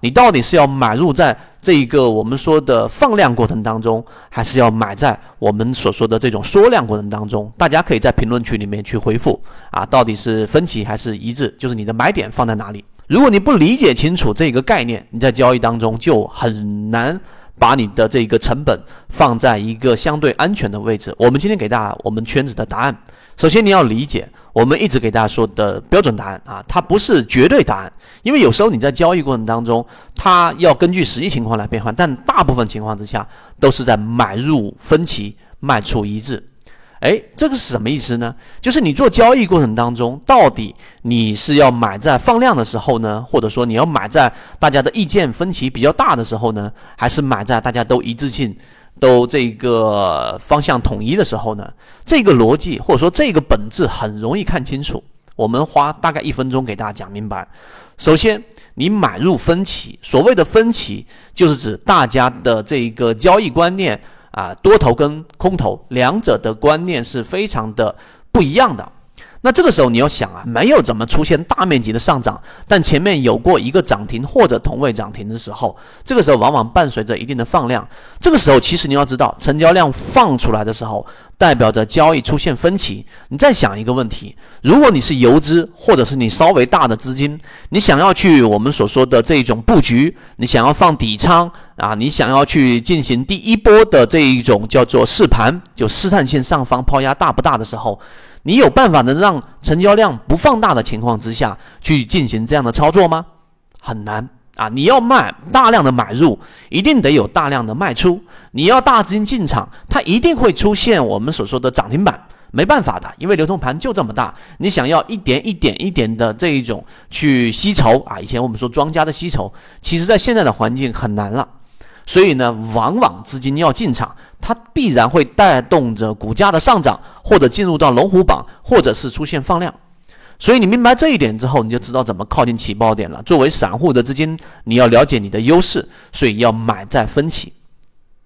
你到底是要买入在这一个我们说的放量过程当中，还是要买在我们所说的这种缩量过程当中？大家可以在评论区里面去回复啊，到底是分歧还是一致？就是你的买点放在哪里？如果你不理解清楚这个概念，你在交易当中就很难把你的这个成本放在一个相对安全的位置。我们今天给大家我们圈子的答案，首先你要理解。我们一直给大家说的标准答案啊，它不是绝对答案，因为有时候你在交易过程当中，它要根据实际情况来变换，但大部分情况之下都是在买入分歧，卖出一致。哎，这个是什么意思呢？就是你做交易过程当中，到底你是要买在放量的时候呢，或者说你要买在大家的意见分歧比较大的时候呢，还是买在大家都一致性？都这个方向统一的时候呢，这个逻辑或者说这个本质很容易看清楚。我们花大概一分钟给大家讲明白。首先，你买入分歧，所谓的分歧就是指大家的这个交易观念啊，多头跟空头两者的观念是非常的不一样的。那这个时候你要想啊，没有怎么出现大面积的上涨，但前面有过一个涨停或者同位涨停的时候，这个时候往往伴随着一定的放量。这个时候其实你要知道，成交量放出来的时候，代表着交易出现分歧。你再想一个问题：如果你是游资，或者是你稍微大的资金，你想要去我们所说的这种布局，你想要放底仓啊，你想要去进行第一波的这一种叫做试盘，就试探性上方抛压大不大的时候。你有办法能让成交量不放大的情况之下去进行这样的操作吗？很难啊！你要卖大量的买入，一定得有大量的卖出。你要大资金进场，它一定会出现我们所说的涨停板，没办法的，因为流通盘就这么大。你想要一点一点一点的这一种去吸筹啊，以前我们说庄家的吸筹，其实在现在的环境很难了。所以呢，往往资金要进场，它必然会带动着股价的上涨，或者进入到龙虎榜，或者是出现放量。所以你明白这一点之后，你就知道怎么靠近起爆点了。作为散户的资金，你要了解你的优势，所以要买在分歧，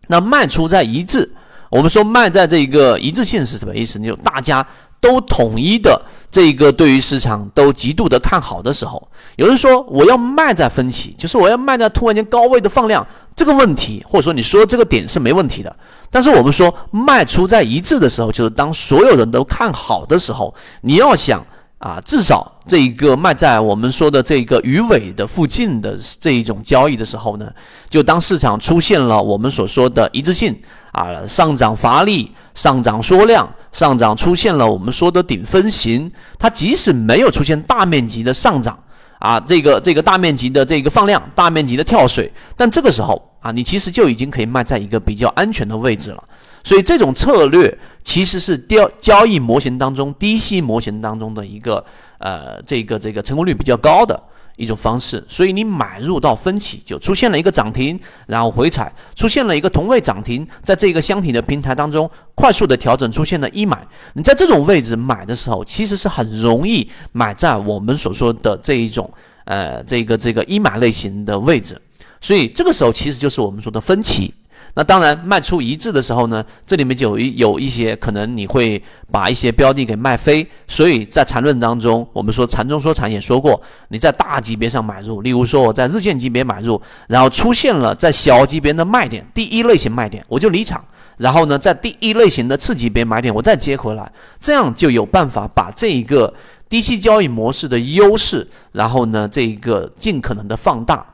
那卖出在一致。我们说卖在这个一致性是什么意思？就大家。都统一的这个对于市场都极度的看好的时候，有人说我要卖在分歧，就是我要卖在突然间高位的放量这个问题，或者说你说这个点是没问题的。但是我们说卖出在一致的时候，就是当所有人都看好的时候，你要想啊，至少这一个卖在我们说的这个鱼尾的附近的这一种交易的时候呢，就当市场出现了我们所说的一致性啊，上涨乏力。上涨缩量，上涨出现了我们说的顶分型，它即使没有出现大面积的上涨啊，这个这个大面积的这个放量，大面积的跳水，但这个时候啊，你其实就已经可以卖在一个比较安全的位置了。所以这种策略其实是交交易模型当中低吸模型当中的一个呃这个这个成功率比较高的。一种方式，所以你买入到分歧就出现了一个涨停，然后回踩，出现了一个同位涨停，在这个箱体的平台当中快速的调整，出现了一买。你在这种位置买的时候，其实是很容易买在我们所说的这一种呃这个这个一买类型的位置，所以这个时候其实就是我们说的分歧。那当然，卖出一致的时候呢，这里面就有一有一些可能你会把一些标的给卖飞，所以在缠论当中，我们说缠中说禅也说过，你在大级别上买入，例如说我在日线级别买入，然后出现了在小级别的卖点，第一类型卖点我就离场，然后呢，在第一类型的次级别买点我再接回来，这样就有办法把这一个低息交易模式的优势，然后呢，这一个尽可能的放大。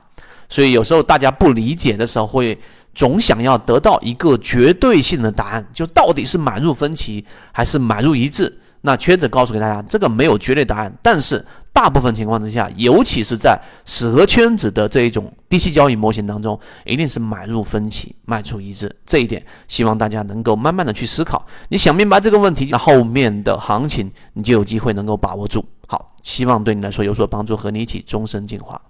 所以有时候大家不理解的时候会。总想要得到一个绝对性的答案，就到底是买入分歧还是买入一致？那圈子告诉给大家，这个没有绝对答案。但是大部分情况之下，尤其是在适合圈子的这一种低息交易模型当中，一定是买入分歧，卖出一致。这一点，希望大家能够慢慢的去思考。你想明白这个问题，那后面的行情你就有机会能够把握住。好，希望对你来说有所帮助，和你一起终身进化。